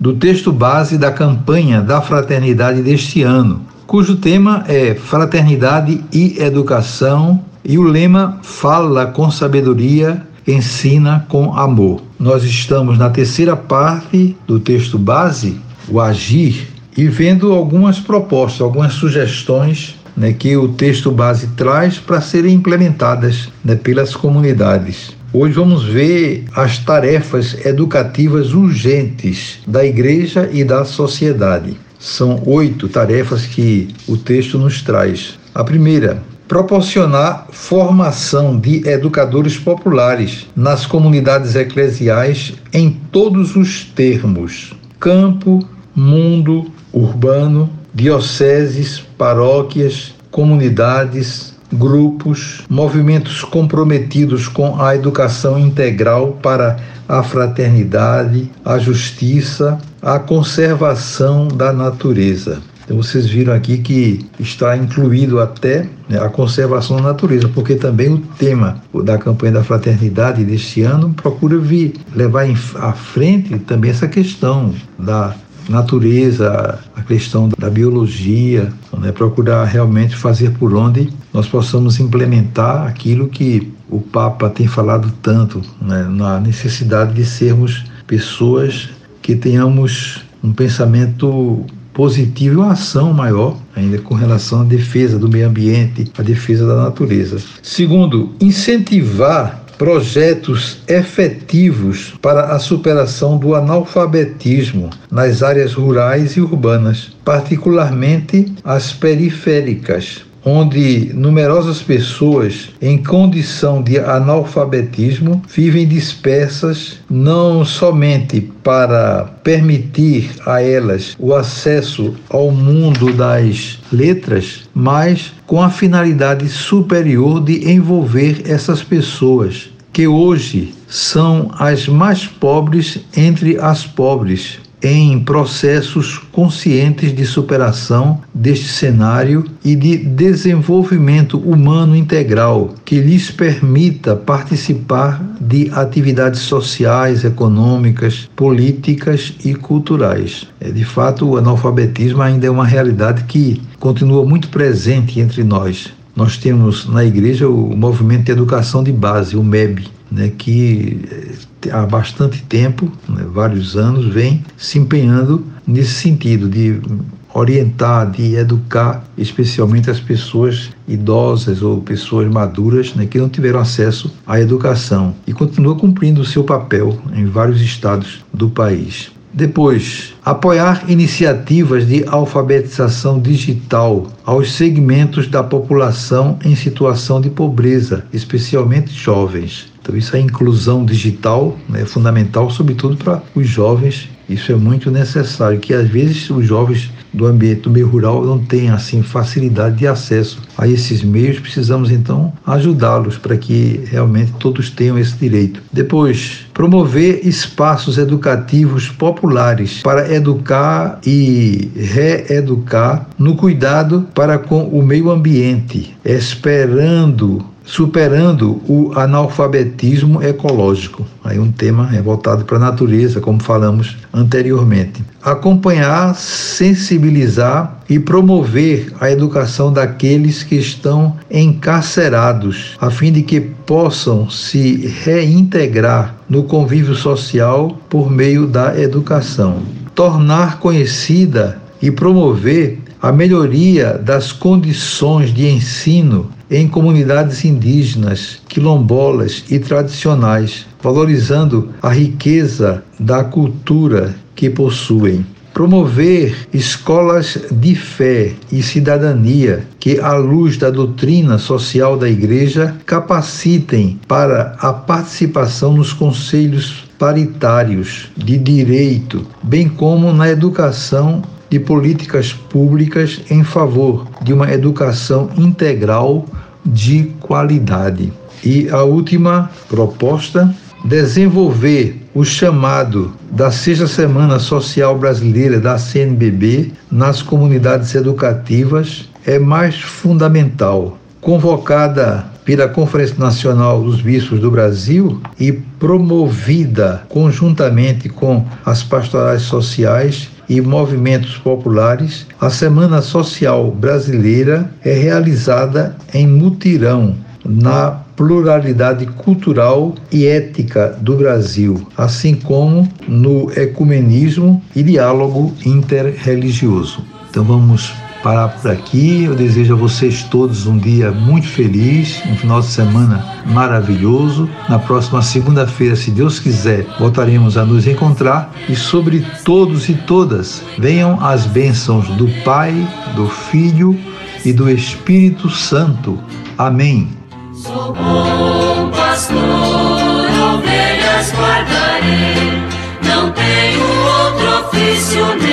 do texto base da campanha da fraternidade deste ano, cujo tema é Fraternidade e Educação e o lema Fala com sabedoria, ensina com amor. Nós estamos na terceira parte do texto base, o agir, e vendo algumas propostas, algumas sugestões né, que o texto base traz para serem implementadas né, pelas comunidades. Hoje vamos ver as tarefas educativas urgentes da igreja e da sociedade. São oito tarefas que o texto nos traz. A primeira, proporcionar formação de educadores populares nas comunidades eclesiais em todos os termos: campo, mundo, urbano, dioceses, paróquias, comunidades, grupos, movimentos comprometidos com a educação integral para a fraternidade, a justiça, a conservação da natureza. Então vocês viram aqui que está incluído até né, a conservação da natureza, porque também o tema da campanha da fraternidade deste ano procura vir levar à frente também essa questão da natureza, a questão da biologia, né, procurar realmente fazer por onde nós possamos implementar aquilo que o Papa tem falado tanto, né, na necessidade de sermos pessoas que tenhamos um pensamento positivo e uma ação maior ainda com relação à defesa do meio ambiente, à defesa da natureza. Segundo, incentivar projetos efetivos para a superação do analfabetismo nas áreas rurais e urbanas, particularmente as periféricas, onde numerosas pessoas em condição de analfabetismo vivem dispersas não somente para permitir a elas o acesso ao mundo das letras, mas com a finalidade superior de envolver essas pessoas que hoje são as mais pobres entre as pobres, em processos conscientes de superação deste cenário e de desenvolvimento humano integral que lhes permita participar de atividades sociais, econômicas, políticas e culturais. É, de fato, o analfabetismo ainda é uma realidade que continua muito presente entre nós. Nós temos na igreja o movimento de educação de base, o MEB, né, que há bastante tempo, né, vários anos, vem se empenhando nesse sentido de orientar, de educar, especialmente as pessoas idosas ou pessoas maduras né, que não tiveram acesso à educação e continua cumprindo o seu papel em vários estados do país. Depois, apoiar iniciativas de alfabetização digital aos segmentos da população em situação de pobreza, especialmente jovens. Então, isso é inclusão digital, é né, fundamental, sobretudo para os jovens. Isso é muito necessário, que às vezes os jovens do ambiente do meio rural não têm assim facilidade de acesso a esses meios. Precisamos então ajudá-los para que realmente todos tenham esse direito. Depois, promover espaços educativos populares para educar e reeducar no cuidado para com o meio ambiente, esperando superando o analfabetismo ecológico. Aí um tema é voltado para a natureza, como falamos anteriormente. Acompanhar, sensibilizar e promover a educação daqueles que estão encarcerados, a fim de que possam se reintegrar no convívio social por meio da educação. Tornar conhecida e promover a melhoria das condições de ensino em comunidades indígenas, quilombolas e tradicionais, valorizando a riqueza da cultura que possuem. Promover escolas de fé e cidadania que, à luz da doutrina social da Igreja, capacitem para a participação nos conselhos paritários de direito, bem como na educação de políticas públicas em favor de uma educação integral de qualidade. E a última proposta, desenvolver o chamado da Sexta Semana Social Brasileira da CNBB nas comunidades educativas é mais fundamental. Convocada pela Conferência Nacional dos Bispos do Brasil e promovida conjuntamente com as pastorais sociais e movimentos populares, a Semana Social Brasileira é realizada em mutirão na pluralidade cultural e ética do Brasil, assim como no ecumenismo e diálogo interreligioso. Então vamos parar por aqui. Eu desejo a vocês todos um dia muito feliz, um final de semana maravilhoso. Na próxima segunda-feira, se Deus quiser, voltaremos a nos encontrar e sobre todos e todas venham as bênçãos do Pai, do Filho e do Espírito Santo. Amém. Sou bom pastor, ovelhas guardarei, não tenho outro ofício